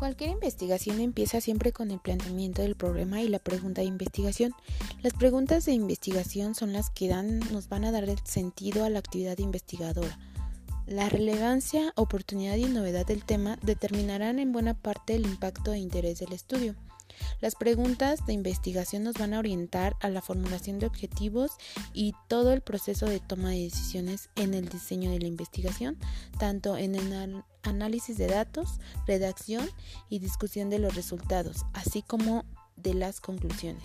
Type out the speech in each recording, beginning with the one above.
Cualquier investigación empieza siempre con el planteamiento del problema y la pregunta de investigación. Las preguntas de investigación son las que dan, nos van a dar el sentido a la actividad investigadora. La relevancia, oportunidad y novedad del tema determinarán en buena parte el impacto e interés del estudio. Las preguntas de investigación nos van a orientar a la formulación de objetivos y todo el proceso de toma de decisiones en el diseño de la investigación, tanto en el análisis de datos, redacción y discusión de los resultados, así como de las conclusiones.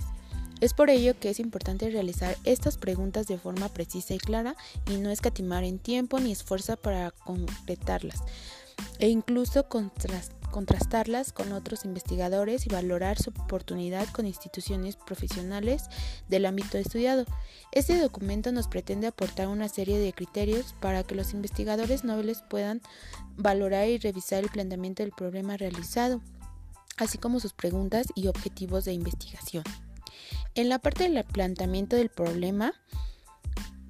Es por ello que es importante realizar estas preguntas de forma precisa y clara y no escatimar en tiempo ni esfuerzo para concretarlas e incluso contrastarlas con otros investigadores y valorar su oportunidad con instituciones profesionales del ámbito estudiado. Este documento nos pretende aportar una serie de criterios para que los investigadores nobles puedan valorar y revisar el planteamiento del problema realizado, así como sus preguntas y objetivos de investigación. En la parte del planteamiento del problema,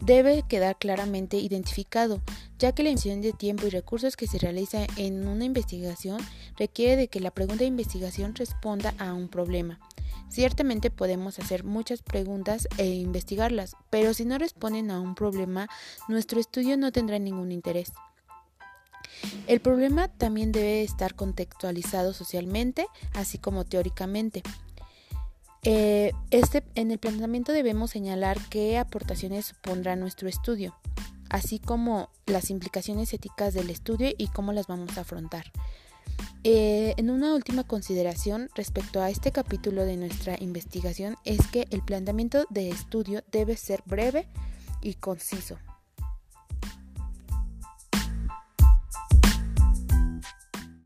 debe quedar claramente identificado, ya que la inversión de tiempo y recursos que se realiza en una investigación requiere de que la pregunta de investigación responda a un problema. Ciertamente podemos hacer muchas preguntas e investigarlas, pero si no responden a un problema, nuestro estudio no tendrá ningún interés. El problema también debe estar contextualizado socialmente, así como teóricamente. Eh, este, en el planteamiento debemos señalar qué aportaciones supondrá nuestro estudio, así como las implicaciones éticas del estudio y cómo las vamos a afrontar. Eh, en una última consideración respecto a este capítulo de nuestra investigación es que el planteamiento de estudio debe ser breve y conciso.